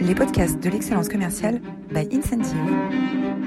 les podcasts de l'excellence commerciale by Incentive.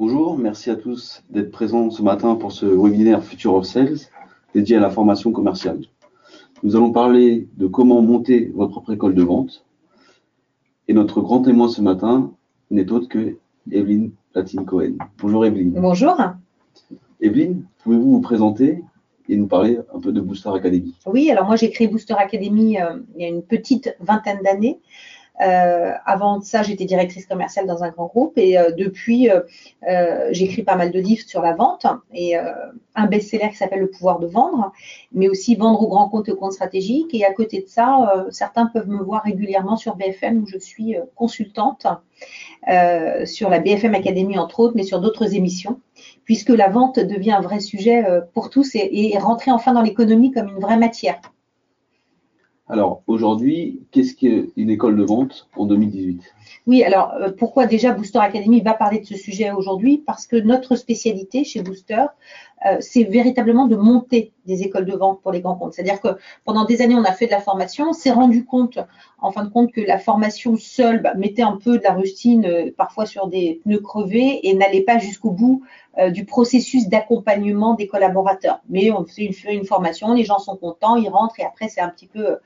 Bonjour, merci à tous d'être présents ce matin pour ce webinaire Future of Sales dédié à la formation commerciale. Nous allons parler de comment monter votre propre école de vente. Et notre grand témoin ce matin n'est autre que Evelyne Platine-Cohen. Bonjour Evelyne. Bonjour. Evelyne, pouvez-vous vous présenter et nous parler un peu de Booster Academy? Oui, alors moi j'ai créé Booster Academy euh, il y a une petite vingtaine d'années. Euh, avant ça, j'étais directrice commerciale dans un grand groupe et euh, depuis, euh, j'écris pas mal de livres sur la vente et un best-seller qui s'appelle Le pouvoir de vendre, mais aussi vendre aux grands comptes et aux comptes stratégiques. Et à côté de ça, certains peuvent me voir régulièrement sur BFM où je suis consultante sur la BFM Academy entre autres, mais sur d'autres émissions, puisque la vente devient un vrai sujet pour tous et, et rentrer enfin dans l'économie comme une vraie matière. Alors aujourd'hui, qu'est-ce qu'une école de vente en 2018 Oui, alors euh, pourquoi déjà Booster Academy va parler de ce sujet aujourd'hui? Parce que notre spécialité chez Booster, euh, c'est véritablement de monter des écoles de vente pour les grands comptes. C'est-à-dire que pendant des années, on a fait de la formation, on s'est rendu compte, en fin de compte, que la formation seule bah, mettait un peu de la rustine, euh, parfois sur des pneus crevés, et n'allait pas jusqu'au bout euh, du processus d'accompagnement des collaborateurs. Mais on fait une, formation, les gens sont contents, ils rentrent, et après, c'est un petit peu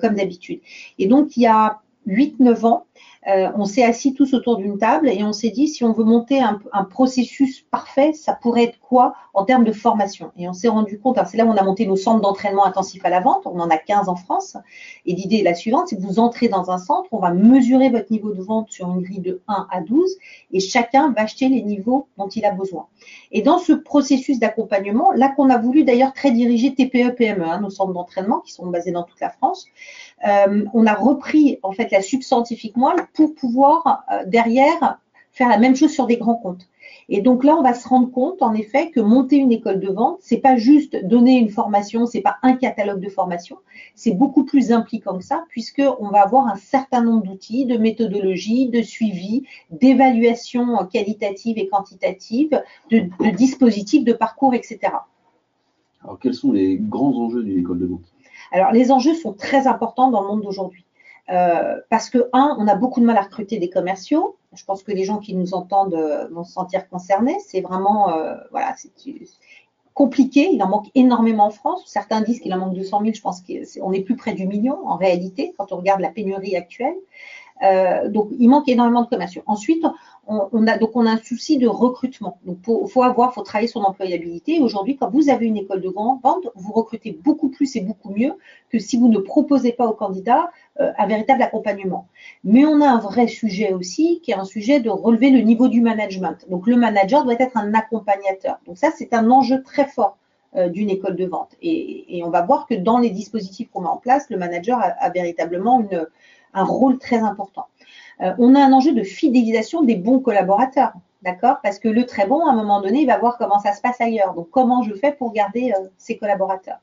comme d'habitude. Et donc, il y a 8-9 ans, euh, on s'est assis tous autour d'une table et on s'est dit si on veut monter un, processus parfait, ça pourrait être quoi en termes de formation? Et on s'est rendu compte, c'est là où on a monté nos centres d'entraînement intensif à la vente, on en a 15 en France. Et l'idée est la suivante, c'est que vous entrez dans un centre, on va mesurer votre niveau de vente sur une grille de 1 à 12 et chacun va acheter les niveaux dont il a besoin. Et dans ce processus d'accompagnement, là qu'on a voulu d'ailleurs très diriger TPE-PME, hein, nos centres d'entraînement qui sont basés dans toute la France, euh, on a repris en fait la subscientifique moelle pour pouvoir euh, derrière faire la même chose sur des grands comptes. Et donc là, on va se rendre compte, en effet, que monter une école de vente, c'est pas juste donner une formation, c'est pas un catalogue de formation, c'est beaucoup plus impliquant que ça, puisque on va avoir un certain nombre d'outils, de méthodologies, de suivi, d'évaluation qualitative et quantitative, de, de dispositifs, de parcours, etc. Alors, quels sont les grands enjeux d'une école de vente? Alors, les enjeux sont très importants dans le monde d'aujourd'hui. Euh, parce que, un, on a beaucoup de mal à recruter des commerciaux. Je pense que les gens qui nous entendent euh, vont se sentir concernés. C'est vraiment, euh, compliqué. Il en manque énormément en France. Certains disent qu'il en manque 200 000. Je pense qu'on est plus près du million en réalité quand on regarde la pénurie actuelle. Euh, donc, il manque énormément de commerciaux. Ensuite, on, a donc on a un souci de recrutement. Donc, il faut avoir, faut travailler son employabilité. Aujourd'hui, quand vous avez une école de vente, vous recrutez beaucoup plus et beaucoup mieux que si vous ne proposez pas aux candidats euh, un véritable accompagnement. Mais on a un vrai sujet aussi, qui est un sujet de relever le niveau du management. Donc, le manager doit être un accompagnateur. Donc, ça, c'est un enjeu très fort euh, d'une école de vente. Et, on va voir que dans les dispositifs qu'on met en place, le manager a véritablement une un rôle très important. Euh, on a un enjeu de fidélisation des bons collaborateurs, d'accord? Parce que le très bon, à un moment donné, il va voir comment ça se passe ailleurs. Donc, comment je fais pour garder euh, ces collaborateurs?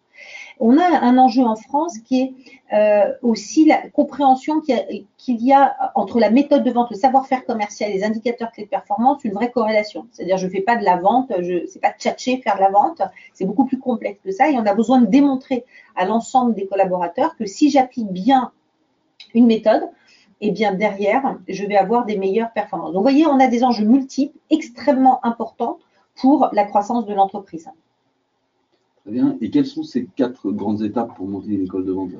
On a un enjeu en France qui est euh, aussi la compréhension qu'il y, a entre la méthode de vente, le savoir-faire commercial et les indicateurs clés de performance, une vraie corrélation. C'est-à-dire, je ne fais pas de la vente, je sais pas tchatcher, faire de la vente, c'est beaucoup plus complexe que ça et on a besoin de démontrer à l'ensemble des collaborateurs que si j'applique bien une méthode, et eh bien derrière, je vais avoir des meilleures performances. Donc, vous voyez, on a des enjeux multiples extrêmement importants pour la croissance de l'entreprise. Très bien. Et quelles sont ces quatre grandes étapes pour monter une école de vente?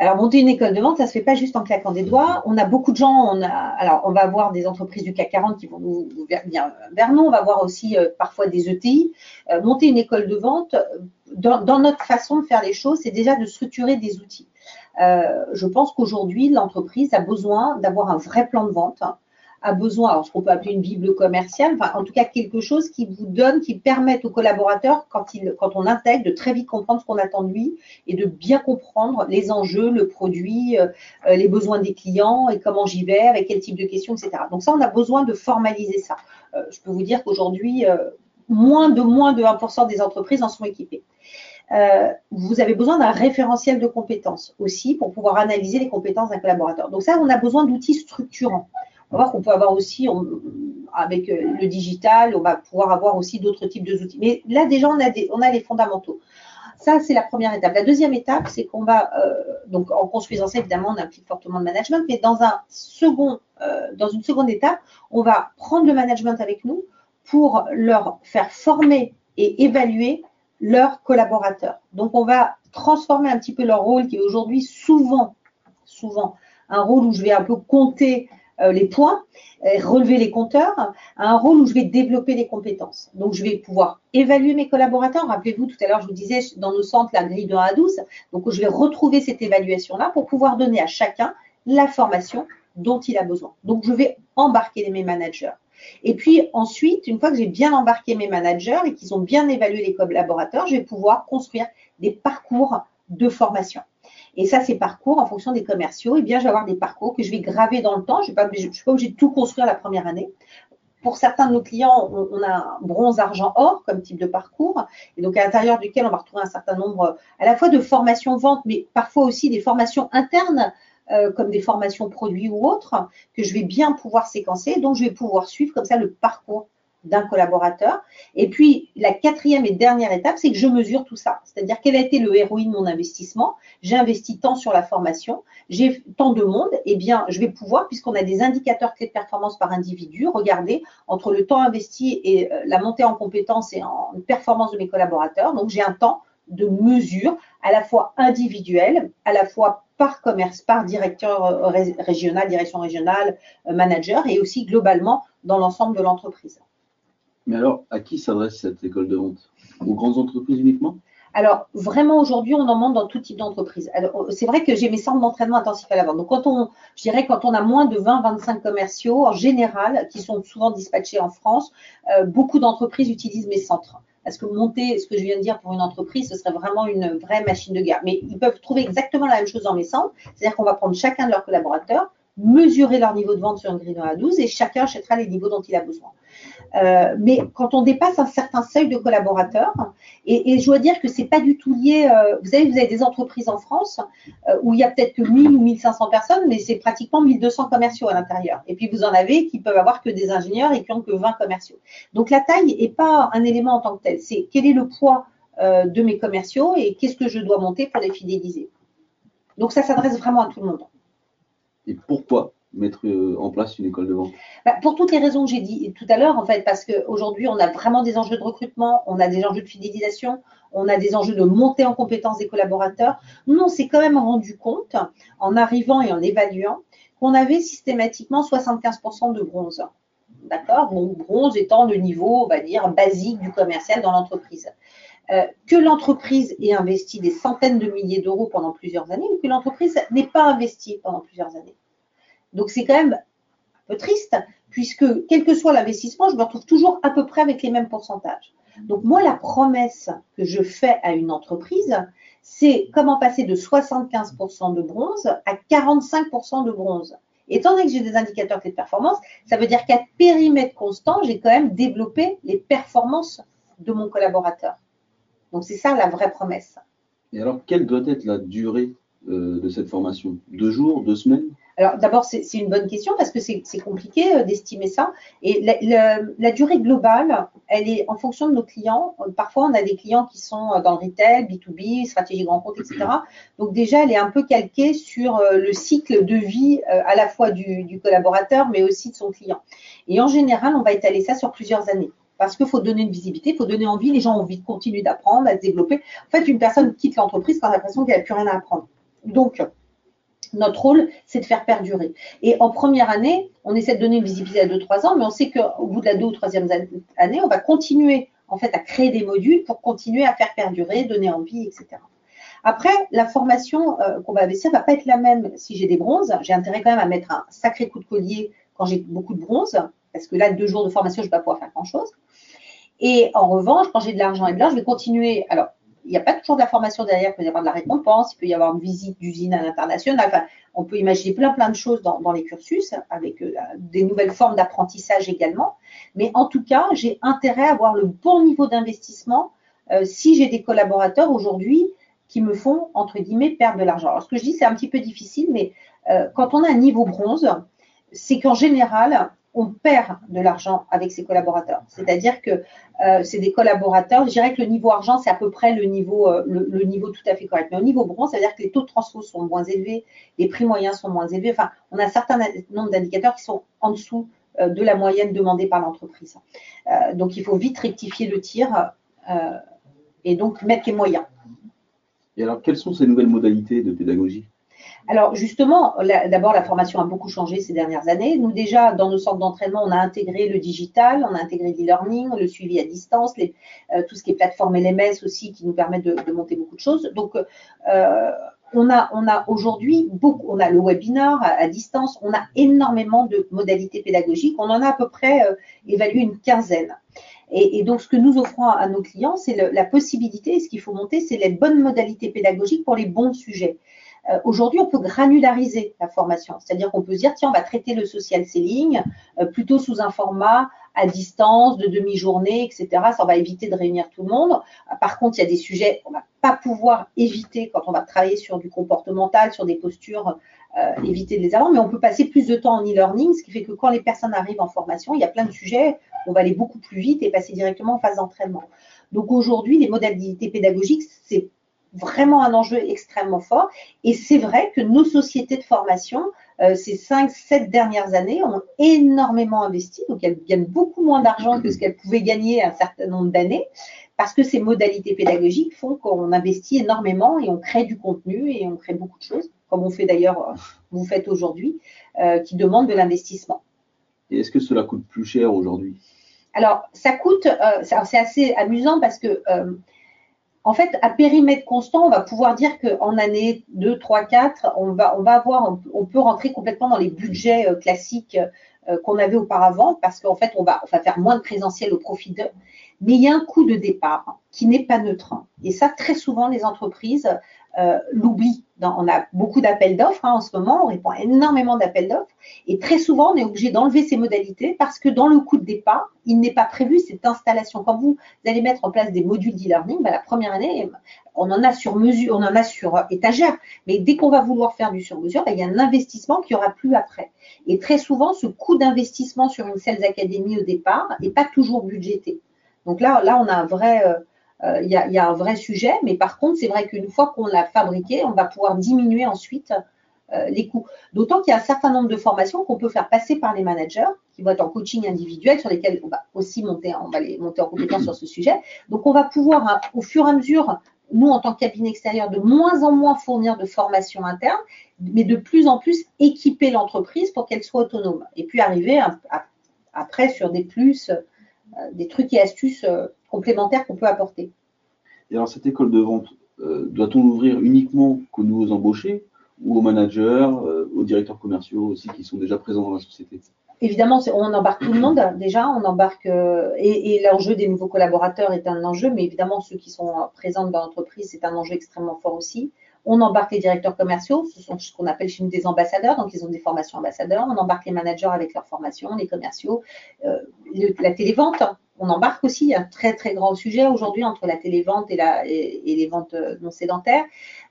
Alors, monter une école de vente, ça ne se fait pas juste en claquant des doigts. On a beaucoup de gens, on a, alors on va avoir des entreprises du CAC 40 qui vont nous venir vers nous, on va avoir aussi euh, parfois des ETI. Euh, monter une école de vente, dans, dans, notre façon de faire les choses, c'est déjà de structurer des outils. Euh, je pense qu'aujourd'hui, l'entreprise a besoin d'avoir un vrai plan de vente, a besoin, alors ce qu'on peut appeler une bible commerciale, enfin, en tout cas quelque chose qui vous donne, qui permette aux collaborateurs, quand on intègre, de très vite comprendre ce qu'on attend de lui et de bien comprendre les enjeux, le produit, euh, euh, les besoins des clients et comment j'y vais, avec quel type de questions, etc. Donc ça, on a besoin de formaliser ça. je peux vous dire qu'aujourd'hui, moins de moins de 1% des entreprises en sont équipées. Euh, vous avez besoin d'un référentiel de compétences aussi pour pouvoir analyser les compétences d'un collaborateur. Donc ça, on a besoin d'outils structurants. On va voir qu'on peut avoir aussi, avec euh, le digital, on va pouvoir avoir aussi d'autres types d'outils. Mais là, déjà, on a, des, on a les fondamentaux. Ça, c'est la première étape. La deuxième étape, c'est qu'on va, euh, donc en construisant ça, évidemment, on implique fortement le management, mais dans, un second, dans une seconde étape, on va prendre le management avec nous pour leur faire former et évaluer leurs collaborateurs. Donc, on va transformer un petit peu leur rôle qui est aujourd'hui souvent, souvent un rôle où je vais un peu compter euh, les points, relever les compteurs, à un rôle où je vais développer les compétences. Donc, je vais pouvoir évaluer mes collaborateurs. Rappelez-vous, tout à l'heure, je vous disais, dans nos centres, la grille de 1 à 12. Donc, je vais retrouver cette évaluation-là pour pouvoir donner à chacun la formation dont il a besoin. Donc, je vais embarquer mes managers. Et puis ensuite, une fois que j'ai bien embarqué mes managers et qu'ils ont bien évalué les collaborateurs, je vais pouvoir construire des parcours de formation. Et ça, ces parcours, en fonction des commerciaux, eh bien, je vais avoir des parcours que je vais graver dans le temps. Je ne suis pas obligée de tout construire la première année. Pour certains de nos clients, on, a bronze, argent, or comme type de parcours, et donc à l'intérieur duquel on va retrouver un certain nombre à la fois de formations vente, mais parfois aussi des formations internes euh, comme des formations produits ou autres, que je vais bien pouvoir séquencer. Donc, je vais pouvoir suivre comme ça le parcours d'un collaborateur. Et puis, la quatrième et dernière étape, c'est que je mesure tout ça. C'est-à-dire, quel a été le héroïne de mon investissement? J'ai investi tant sur la formation, j'ai tant de monde, eh bien, je vais pouvoir, puisqu'on a des indicateurs clés de performance par individu, regarder entre le temps investi et euh, la montée en compétences et en performance de mes collaborateurs. Donc, j'ai un temps de mesure à la fois individuel, à la fois par commerce, par directeur euh, régional, direction régionale, euh, manager, et aussi globalement dans l'ensemble de l'entreprise. Mais alors, à qui s'adresse cette école de vente? Aux grandes entreprises uniquement? Alors, vraiment, aujourd'hui, on en demande dans tout type d'entreprise. C'est vrai que j'ai mes centres d'entraînement intensif à la vente. Donc, quand on, je dirais, quand on a moins de 20-25 commerciaux, en général, qui sont souvent dispatchés en France, euh, beaucoup d'entreprises utilisent mes centres. Parce que monter ce que je viens de dire pour une entreprise, ce serait vraiment une vraie machine de guerre. Mais ils peuvent trouver exactement la même chose dans mes centres. C'est-à-dire qu'on va prendre chacun de leurs collaborateurs, mesurer leur niveau de vente sur une grille à 12 et chacun achètera les niveaux dont il a besoin. Euh, mais quand on dépasse un certain seuil de collaborateurs, et, je dois dire que c'est pas du tout lié, euh, vous savez, vous avez des entreprises en France euh, où il y a peut-être que 1000 ou 1500 personnes, mais c'est pratiquement 1200 commerciaux à l'intérieur. Et puis vous en avez qui peuvent avoir que des ingénieurs et qui ont que 20 commerciaux. Donc la taille n'est pas un élément en tant que tel, c'est quel est le poids de mes commerciaux et qu'est-ce que je dois monter pour les fidéliser. Donc ça s'adresse vraiment à tout le monde. Et pourquoi mettre euh, en place une école de vente? Bah, Pour toutes les raisons que j'ai dit tout à l'heure, en fait, parce qu'aujourd'hui, on a vraiment des enjeux de recrutement, on a des enjeux de fidélisation, on a des enjeux de montée en compétence des collaborateurs. Nous, on s'est quand même rendu compte, en arrivant et en évaluant, qu'on avait systématiquement 75% de bronze. D'accord? Donc, bronze étant le niveau, on va dire, basique du commercial dans l'entreprise. Euh, que l'entreprise ait investi des centaines de milliers d'euros pendant plusieurs années ou que l'entreprise n'ait pas investi pendant plusieurs années. Donc c'est quand même un peu triste, puisque quel que soit l'investissement, je me retrouve toujours à peu près avec les mêmes pourcentages. Donc moi, la promesse que je fais à une entreprise, c'est comment passer de 75% de bronze à 45% de bronze. Étant donné que j'ai des indicateurs de performance, ça veut dire qu'à périmètre constant, j'ai quand même développé les performances de mon collaborateur. Donc c'est ça la vraie promesse. Et alors, quelle doit être la durée euh, de cette formation? Deux jours, deux semaines? Alors d'abord, c'est une bonne question parce que c'est compliqué euh, d'estimer ça. Et la, durée globale, elle est en fonction de nos clients. Parfois, on a des clients qui sont euh, dans le retail, B2B, stratégie grand compte, etc. Donc déjà, elle est un peu calquée sur euh, le cycle de vie à la fois du, du collaborateur, mais aussi de son client. Et en général, on va étaler ça sur plusieurs années parce qu'il faut donner une visibilité, il faut donner envie, les gens ont envie de continuer d'apprendre, à se développer. En fait, une personne quitte l'entreprise quand elle a l'impression qu'elle n'a plus rien à apprendre. Donc, notre rôle, c'est de faire perdurer. Et en première année, on essaie de donner une visibilité à 2-3 ans, mais on sait qu'au bout de la deux ou troisième année, on va continuer en fait à créer des modules pour continuer à faire perdurer, donner envie, etc. Après, la formation euh, qu'on va investir va pas être la même si j'ai des bronzes. J'ai intérêt quand même à mettre un sacré coup de collier quand j'ai beaucoup de bronzes, parce que là, deux jours de formation, je ne vais pas pouvoir faire grand-chose. Et en revanche, quand j'ai de l'argent et de l'or, je vais continuer. Alors, il n'y a pas toujours de la formation derrière, il peut y avoir de la récompense, il peut y avoir une visite d'usine à l'international. Enfin, on peut imaginer plein plein de choses dans, les cursus, avec euh, des nouvelles formes d'apprentissage également. Mais en tout cas, j'ai intérêt à avoir le bon niveau d'investissement euh, si j'ai des collaborateurs aujourd'hui qui me font, entre guillemets, perdre de l'argent. Alors, ce que je dis, c'est un petit peu difficile, mais euh, quand on a un niveau bronze, c'est qu'en général, on perd de l'argent avec ses collaborateurs. C'est-à-dire que euh, c'est des collaborateurs. Je dirais que le niveau argent, c'est à peu près le niveau, euh, le, niveau tout à fait correct. Mais au niveau bronze, ça veut dire que les taux de transfo sont moins élevés, les prix moyens sont moins élevés. Enfin, on a un certain nombre d'indicateurs qui sont en dessous de la moyenne demandée par l'entreprise. donc, il faut vite rectifier le tir et donc mettre les moyens. Et alors, quelles sont ces nouvelles modalités de pédagogie? Alors justement, d'abord la formation a beaucoup changé ces dernières années. Nous déjà, dans nos centres d'entraînement, on a intégré le digital, on a intégré l'e-learning, le suivi à distance, euh, tout ce qui est plateforme LMS aussi qui nous permet de, monter beaucoup de choses. Donc euh, on a, aujourd'hui beaucoup, on a le webinar à, distance, on a énormément de modalités pédagogiques. On en a à peu près euh, évalué une quinzaine. Et, donc, ce que nous offrons à nos clients, c'est la possibilité, ce qu'il faut monter, c'est les bonnes modalités pédagogiques pour les bons sujets. Euh, aujourd'hui, on peut granulariser la formation, c'est-à-dire qu'on peut se dire, tiens, on va traiter le social selling euh, plutôt sous un format à distance, de demi-journée, etc. Ça va éviter de réunir tout le monde. Par contre, il y a des sujets qu'on va pas pouvoir éviter quand on va travailler sur du comportemental, sur des postures, euh, éviter de les avoir, mais on peut passer plus de temps en e-learning, ce qui fait que quand les personnes arrivent en formation, il y a plein de sujets, on va aller beaucoup plus vite et passer directement en phase d'entraînement. Donc aujourd'hui, les modalités pédagogiques, c'est vraiment un enjeu extrêmement fort. Et c'est vrai que nos sociétés de formation, euh, ces 5, 7 dernières années, ont énormément investi. Donc, elles gagnent beaucoup moins d'argent que ce qu'elles pouvaient gagner un certain nombre d'années parce que ces modalités pédagogiques font qu'on investit énormément et on crée du contenu et on crée beaucoup de choses, comme on fait d'ailleurs, euh, vous faites aujourd'hui, euh, qui demandent de l'investissement. Et est-ce que cela coûte plus cher aujourd'hui? Alors, ça coûte, c'est assez amusant parce que en fait, à périmètre constant, on va pouvoir dire qu'en année 2, 3, 4, on va, on va avoir, on peut rentrer complètement dans les budgets euh, classiques euh, qu'on avait auparavant parce qu'en fait, on va, on va faire moins de présentiel au profit d'eux. Mais il y a un coût de départ qui n'est pas neutre. Et ça, très souvent, les entreprises euh, l'oublient. On a beaucoup d'appels d'offres hein, en ce moment, on répond à énormément d'appels d'offres. Et très souvent, on est obligé d'enlever ces modalités parce que dans le coût de départ, il n'est pas prévu cette installation. Quand vous allez mettre en place des modules d'e-learning, bah, la première année, on en a sur mesure, on en a sur étagère. Mais dès qu'on va vouloir faire du sur-mesure, bah, il y a un investissement qui n'y aura plus après. Et très souvent, ce coût d'investissement sur une Sales Academy au départ n'est pas toujours budgété. Donc là, là, on a un vrai, euh, il y, a, un vrai sujet, mais par contre, c'est vrai qu'une fois qu'on l'a fabriqué, on va pouvoir diminuer ensuite euh, les coûts. D'autant qu'il y a un certain nombre de formations qu'on peut faire passer par les managers, qui vont être en coaching individuel, sur lesquels on va aussi monter, en compétence sur ce sujet. Donc, on va pouvoir, hein, au fur et à mesure, nous, en tant que cabinet extérieur, de moins en moins fournir de formation interne, mais de plus en plus équiper l'entreprise pour qu'elle soit autonome. Et puis arriver après sur des plus euh, des trucs et astuces euh, complémentaires qu'on peut apporter. Et alors, cette école de vente, euh, doit-on l'ouvrir uniquement qu'aux nouveaux embauchés ou aux managers, aux directeurs commerciaux aussi qui sont déjà présents dans la société? Évidemment, on embarque tout le monde déjà, on embarque et, et l'enjeu des nouveaux collaborateurs est un enjeu, mais évidemment ceux qui sont présents dans l'entreprise, c'est un enjeu extrêmement fort aussi. On embarque les directeurs commerciaux, ce sont ce qu'on appelle chez nous des ambassadeurs, donc ils ont des formations ambassadeurs. On embarque les managers avec leurs formations, les commerciaux, euh, la télévente. On embarque aussi, un très très grand sujet aujourd'hui entre la télévente et, les ventes euh, non sédentaires.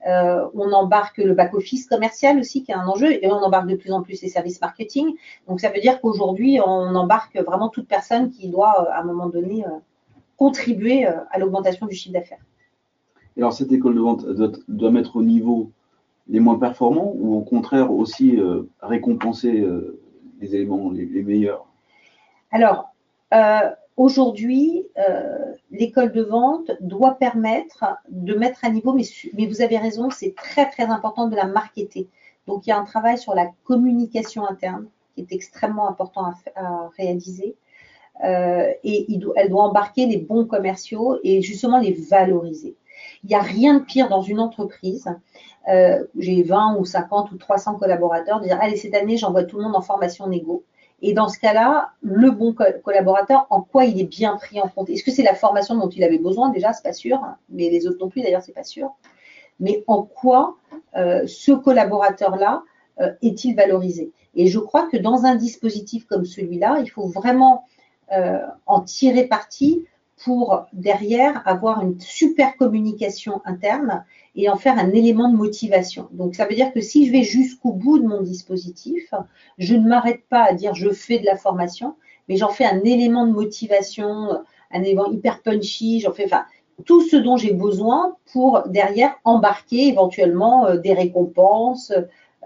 Euh, on embarque le back-office commercial aussi, qui est un enjeu, et on embarque de plus en plus les services marketing. Donc ça veut dire qu'aujourd'hui, on embarque vraiment toute personne qui doit, à un moment donné, contribuer à l'augmentation du chiffre d'affaires alors, cette école de vente doit, mettre au niveau les moins performants ou au contraire aussi euh, récompenser euh, les éléments les, meilleurs? Alors, euh, aujourd'hui, l'école de vente doit permettre de mettre à niveau, mais vous avez raison, c'est très très important de la marketer. Donc, il y a un travail sur la communication interne qui est extrêmement important à, réaliser. et elle doit embarquer les bons commerciaux et justement les valoriser. Il n'y a rien de pire dans une entreprise. Euh, j'ai 20 ou 50 ou 300 collaborateurs, de dire allez, cette année, j'envoie tout le monde en formation négo. Et dans ce cas-là, le bon collaborateur, en quoi il est bien pris en compte? Est-ce que c'est la formation dont il avait besoin? Déjà C'est pas sûr, mais les autres non plus d'ailleurs, c'est pas sûr. Mais en quoi euh, ce collaborateur-là euh, est-il valorisé? Et je crois que dans un dispositif comme celui-là, il faut vraiment en tirer parti pour derrière avoir une super communication interne et en faire un élément de motivation. Donc ça veut dire que si je vais jusqu'au bout de mon dispositif, je ne m'arrête pas à dire je fais de la formation, mais j'en fais un élément de motivation, un élément hyper punchy, j'en fais enfin tout ce dont j'ai besoin pour derrière embarquer éventuellement euh, des récompenses,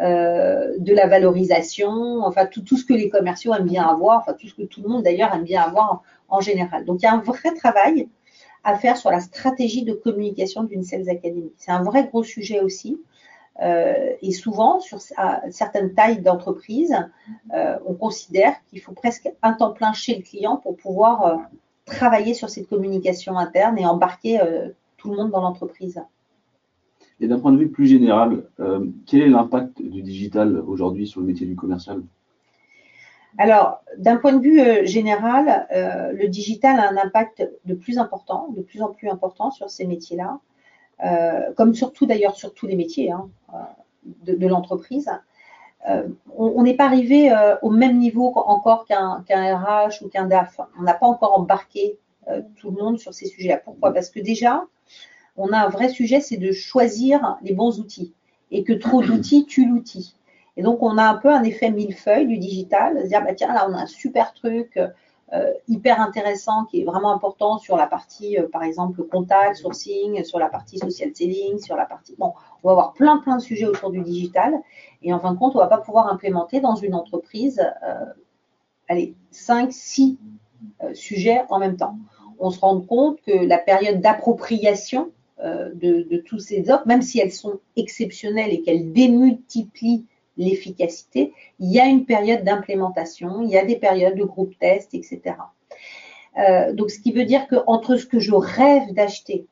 euh, de la valorisation, enfin tout, ce que les commerciaux aiment bien avoir, enfin tout ce que tout le monde d'ailleurs aime bien avoir en, général. Donc il y a un vrai travail à faire sur la stratégie de communication d'une Sales Academy. C'est un vrai gros sujet aussi. Euh, et souvent, sur certaines tailles d'entreprise, euh, on considère qu'il faut presque un temps plein chez le client pour pouvoir travailler sur cette communication interne et embarquer tout le monde dans l'entreprise. Et d'un point de vue plus général, quel est l'impact du digital aujourd'hui sur le métier du commercial? Alors, d'un point de vue général, le digital a un impact de plus important, de plus en plus important sur ces métiers-là. Euh, comme surtout d'ailleurs sur tous les métiers hein, euh, de, l'entreprise. Euh, on n'est pas arrivé au même niveau encore qu'un RH ou qu'un DAF. On n'a pas encore embarqué tout le monde sur ces sujets-là. Pourquoi? Parce que déjà, on a un vrai sujet, c'est de choisir les bons outils et que trop d'outils tue l'outil. Et donc, on a un peu un effet millefeuille du digital, dire, bah, tiens, là, on a un super truc, euh, hyper intéressant qui est vraiment important sur la partie, euh, par exemple, contact, sourcing, sur la partie social selling, sur la partie. Bon, on va avoir plein, plein de sujets autour du digital. Et en fin de compte, on ne va pas pouvoir implémenter dans une entreprise, euh, allez, 5, 6 sujets en même temps. On se rend compte que la période d'appropriation de, de, tous ces offres, même si elles sont exceptionnelles et qu'elles démultiplient l'efficacité, il y a une période d'implémentation, il y a des périodes de groupe test, etc. Euh, donc, ce qui veut dire qu'entre ce que je rêve d'acheter,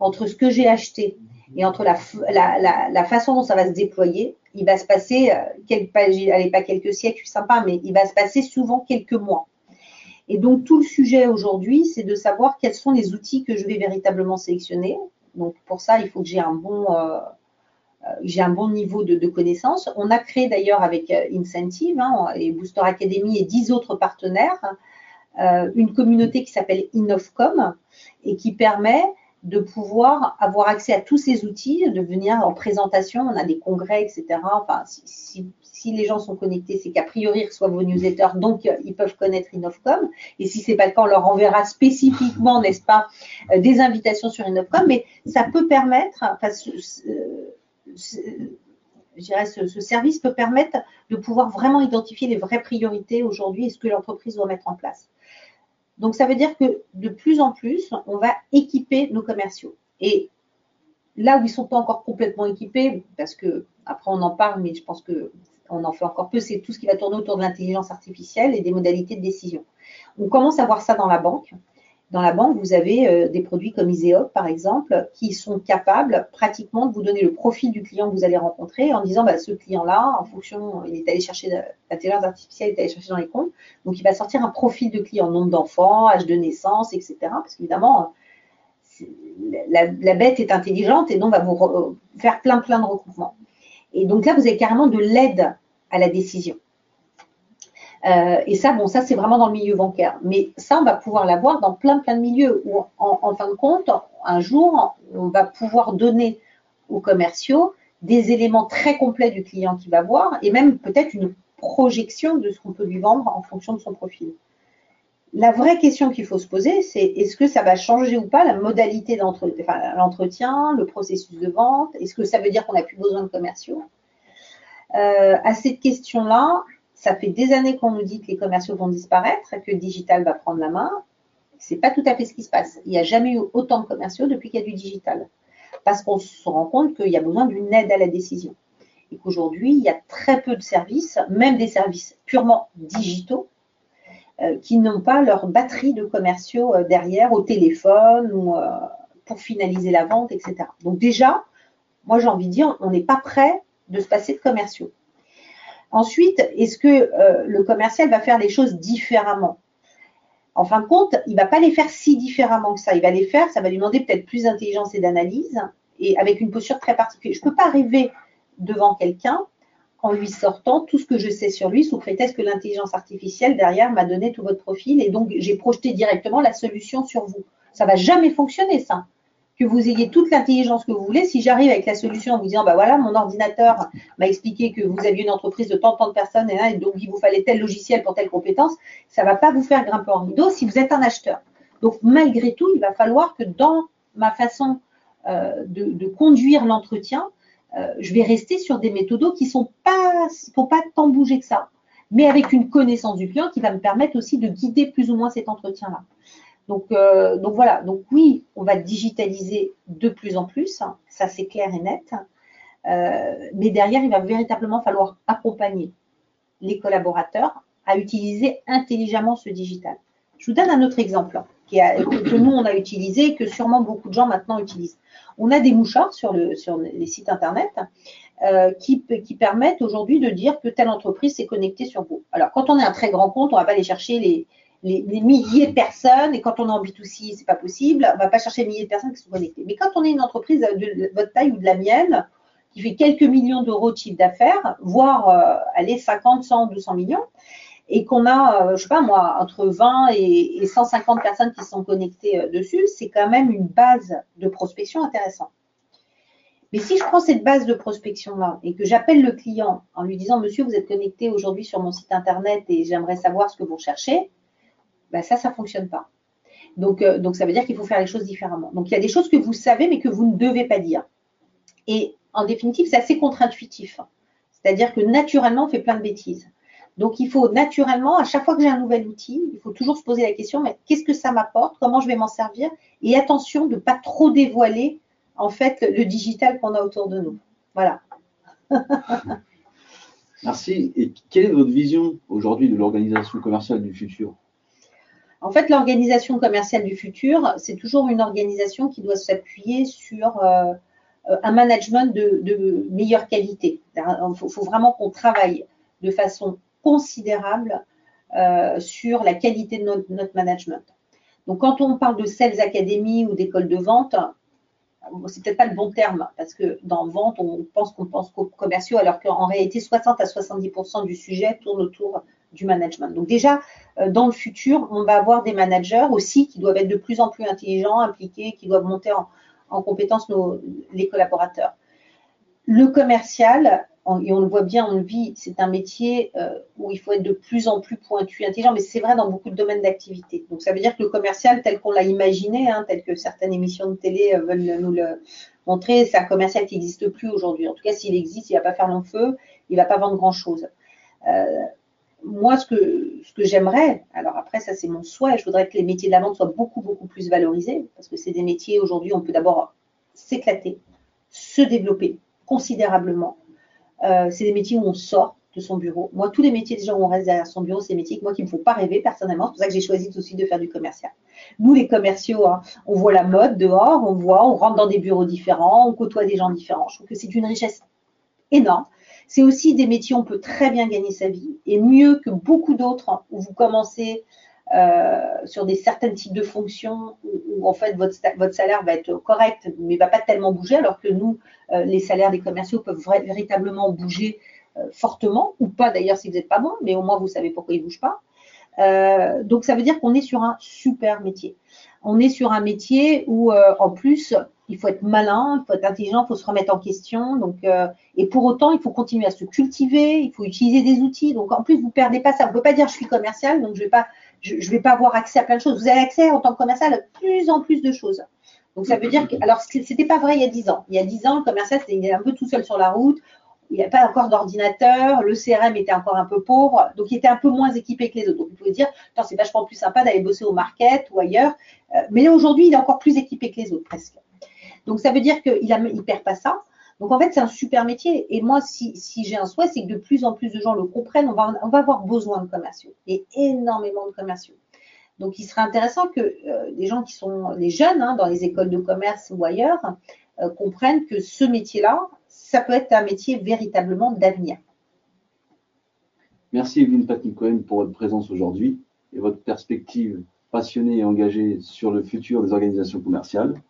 entre ce que j'ai acheté et entre la, façon dont ça va se déployer, il va se passer, euh, quelques, allez, pas quelques siècles, sympa, mais il va se passer souvent quelques mois. Et donc, tout le sujet aujourd'hui, c'est de savoir quels sont les outils que je vais véritablement sélectionner. Donc, pour ça, il faut que j'ai un bon, euh, euh, j'ai un bon niveau de, de connaissances. On a créé d'ailleurs avec euh, Incentive hein, et Booster Academy et dix autres partenaires une communauté qui s'appelle Innovcom et qui permet de pouvoir avoir accès à tous ces outils, de venir en présentation, on a des congrès, etc. Enfin, si, les gens sont connectés, c'est qu'a priori ils reçoivent vos newsletters, donc ils peuvent connaître Innovcom. Et si c'est pas le cas, on leur enverra spécifiquement, n'est-ce pas, des invitations sur Innovcom. Mais ça peut permettre, enfin, je dirais, ce, service peut permettre de pouvoir vraiment identifier les vraies priorités aujourd'hui et ce que l'entreprise doit mettre en place. Donc, ça veut dire que de plus en plus, on va équiper nos commerciaux. Et là où ils ne sont pas encore complètement équipés, parce que après on en parle, mais je pense qu'on en fait encore peu, c'est tout ce qui va tourner autour de l'intelligence artificielle et des modalités de décision. On commence à voir ça dans la banque. Dans la banque, vous avez euh, des produits comme Iseop, par exemple, qui sont capables pratiquement de vous donner le profil du client que vous allez rencontrer en disant bah, ce client-là, en fonction, il est allé chercher l'intelligence artificielle, il est allé chercher dans les comptes, donc il va sortir un profil de client, nombre d'enfants, âge de naissance, etc. Parce qu'évidemment, la, la, bête est intelligente et donc va vous faire plein plein de recoupements. Et donc là, vous avez carrément de l'aide à la décision. Euh, et ça, bon, ça, c'est vraiment dans le milieu bancaire. Mais ça, on va pouvoir l'avoir dans plein, plein de milieux où, en, fin de compte, un jour, on va pouvoir donner aux commerciaux des éléments très complets du client qui va voir et même peut-être une projection de ce qu'on peut lui vendre en fonction de son profil. La vraie question qu'il faut se poser, c'est est-ce que ça va changer ou pas la modalité d'entretien, le processus de vente? Est-ce que ça veut dire qu'on n'a plus besoin de commerciaux? Euh, À cette question-là, ça fait des années qu'on nous dit que les commerciaux vont disparaître, que le digital va prendre la main. Ce n'est pas tout à fait ce qui se passe. Il n'y a jamais eu autant de commerciaux depuis qu'il y a du digital. Parce qu'on se rend compte qu'il y a besoin d'une aide à la décision. Et qu'aujourd'hui, il y a très peu de services, même des services purement digitaux, qui n'ont pas leur batterie de commerciaux euh, derrière au téléphone euh, pour finaliser la vente, etc. Donc déjà, moi j'ai envie de dire, on n'est pas prêt de se passer de commerciaux. Ensuite, est-ce que euh, le commercial va faire les choses différemment? En fin de compte, il ne va pas les faire si différemment que ça. Il va les faire, ça va lui demander peut-être plus d'intelligence et d'analyse et avec une posture très particulière. Je ne peux pas arriver devant quelqu'un en lui sortant tout ce que je sais sur lui sous prétexte que l'intelligence artificielle derrière m'a donné tout votre profil et donc j'ai projeté directement la solution sur vous. Ça va jamais fonctionner ça que vous ayez toute l'intelligence que vous voulez. Si j'arrive avec la solution en vous disant, bah voilà, mon ordinateur m'a expliqué que vous aviez une entreprise de tant, tant de personnes et, donc il vous fallait tel logiciel pour telle compétence, ça va pas vous faire grimper en rideau si vous êtes un acheteur. Donc malgré tout, il va falloir que dans ma façon euh, de, conduire l'entretien, euh, je vais rester sur des méthodos qui ne sont pas, faut pas tant bouger que ça, mais avec une connaissance du client qui va me permettre aussi de guider plus ou moins cet entretien-là. Donc, euh, voilà, donc oui, on va digitaliser de plus en plus, hein. ça c'est clair et net, euh, mais derrière, il va véritablement falloir accompagner les collaborateurs à utiliser intelligemment ce digital. Je vous donne un autre exemple que nous, on a utilisé que sûrement beaucoup de gens maintenant utilisent. On a des mouchards sur, le, sur les sites Internet euh, qui, permettent aujourd'hui de dire que telle entreprise s'est connectée sur vous. Alors, quand on est un très grand compte, on ne va pas aller chercher les, milliers de personnes, et quand on est en B2C, ce n'est pas possible, on ne va pas chercher les milliers de personnes qui sont connectées. Mais quand on est une entreprise de votre taille ou de la mienne, qui fait quelques millions d'euros de chiffre d'affaires, voire aller 50, 100, 200 millions, et qu'on a, euh, je sais pas moi, entre 20 et, 150 personnes qui sont connectées euh, dessus, c'est quand même une base de prospection intéressante. Mais si je prends cette base de prospection-là et que j'appelle le client en lui disant, monsieur, vous êtes connecté aujourd'hui sur mon site internet et j'aimerais savoir ce que vous recherchez, ben ça, ça ne fonctionne pas. Donc, euh, donc, ça veut dire qu'il faut faire les choses différemment. Donc, il y a des choses que vous savez, mais que vous ne devez pas dire. Et en définitive, c'est assez contre-intuitif. C'est-à-dire que naturellement, on fait plein de bêtises. Donc, il faut naturellement, à chaque fois que j'ai un nouvel outil, il faut toujours se poser la question, mais qu'est-ce que ça m'apporte? Comment je vais m'en servir? Et attention de ne pas trop dévoiler, en fait, le digital qu'on a autour de nous. Voilà. Merci. Et quelle est votre vision aujourd'hui de l'organisation commerciale du futur? En fait, l'organisation commerciale du futur, c'est toujours une organisation qui doit s'appuyer sur euh, un management de, meilleure qualité. Il faut vraiment qu'on travaille de façon considérable euh, sur la qualité de notre, management. Donc, quand on parle de Sales Academy ou d'école de vente, c'est peut-être pas le bon terme parce que dans vente, on pense qu'on pense qu'aux commerciaux, alors qu'en réalité, 60 à 70% du sujet tourne autour du management. Donc déjà, euh, dans le futur, on va avoir des managers aussi qui doivent être de plus en plus intelligents, impliqués, qui doivent monter en, en compétence nos, les collaborateurs. Le commercial, et on le voit bien, on le vit, c'est un métier euh, où il faut être de plus en plus pointu, intelligent, mais c'est vrai dans beaucoup de domaines d'activité. Donc ça veut dire que le commercial, tel qu'on l'a imaginé, hein, tel que certaines émissions de télé euh, veulent nous le montrer, c'est un commercial qui n'existe plus aujourd'hui. En tout cas, s'il existe, il ne va pas faire long feu, il ne va pas vendre grand-chose. Euh, moi, ce que, ce que j'aimerais, alors après, ça c'est mon souhait, je voudrais que les métiers de la vente soient beaucoup, beaucoup plus valorisés, parce que c'est des métiers aujourd'hui, on peut d'abord s'éclater, se développer considérablement, euh, c'est des métiers où on sort de son bureau. Moi, tous les métiers déjà où on reste derrière son bureau, c'est des métiers que moi qui me font pas rêver personnellement. C'est pour ça que j'ai choisi aussi de faire du commercial. Nous, les commerciaux, hein, on voit la mode dehors, on voit, on rentre dans des bureaux différents, on côtoie des gens différents. Je trouve que c'est une richesse énorme. C'est aussi des métiers où on peut très bien gagner sa vie et mieux que beaucoup d'autres hein, où vous commencez sur des certains types de fonctions où, en fait votre, votre, salaire va être correct mais va pas tellement bouger alors que nous euh, les salaires des commerciaux peuvent véritablement bouger euh, fortement ou pas d'ailleurs si vous n'êtes pas bon mais au moins vous savez pourquoi ils bougent pas donc ça veut dire qu'on est sur un super métier on est sur un métier où en plus il faut être malin, il faut être intelligent, il faut se remettre en question. Donc, euh, et pour autant, il faut continuer à se cultiver, il faut utiliser des outils. Donc, en plus, vous perdez pas ça. Ne pouvez pas dire je suis commercial, donc je vais pas, je, vais pas avoir accès à plein de choses. Vous avez accès en tant que commercial à plus en plus de choses. Donc, ça veut dire que, alors, c'était pas vrai il y a 10 ans. Il y a 10 ans, le commercial, c'était un peu tout seul sur la route. Il n'y a pas encore d'ordinateur, le CRM était encore un peu pauvre, donc il était un peu moins équipé que les autres. Donc vous pouvez dire, c'est vachement plus sympa d'aller bosser au market ou ailleurs. Euh, mais aujourd'hui, il est encore plus équipé que les autres, presque. Donc, ça veut dire qu'il ne perd pas ça. Donc, en fait, c'est un super métier. Et moi, si, j'ai un souhait, c'est que de plus en plus de gens le comprennent. On va, avoir besoin de commerciaux et énormément de commerciaux. Donc, il serait intéressant que euh, les gens qui sont les jeunes hein, dans les écoles de commerce ou ailleurs euh, comprennent que ce métier-là, ça peut être un métier véritablement d'avenir. Merci Evelyne Patrick Cohen pour votre présence aujourd'hui et votre perspective passionnée et engagée sur le futur des organisations commerciales.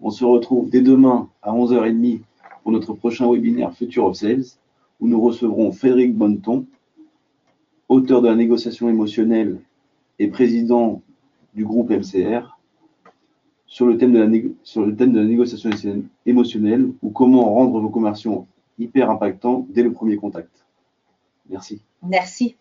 On se retrouve dès demain à 11h30 pour notre prochain webinaire Future of Sales, où nous recevrons Frédéric Bonneton, auteur de la négociation émotionnelle et président du groupe MCR, sur le thème de la, négociation émotionnelle ou comment rendre vos commerciaux hyper impactants dès le premier contact. Merci. Merci.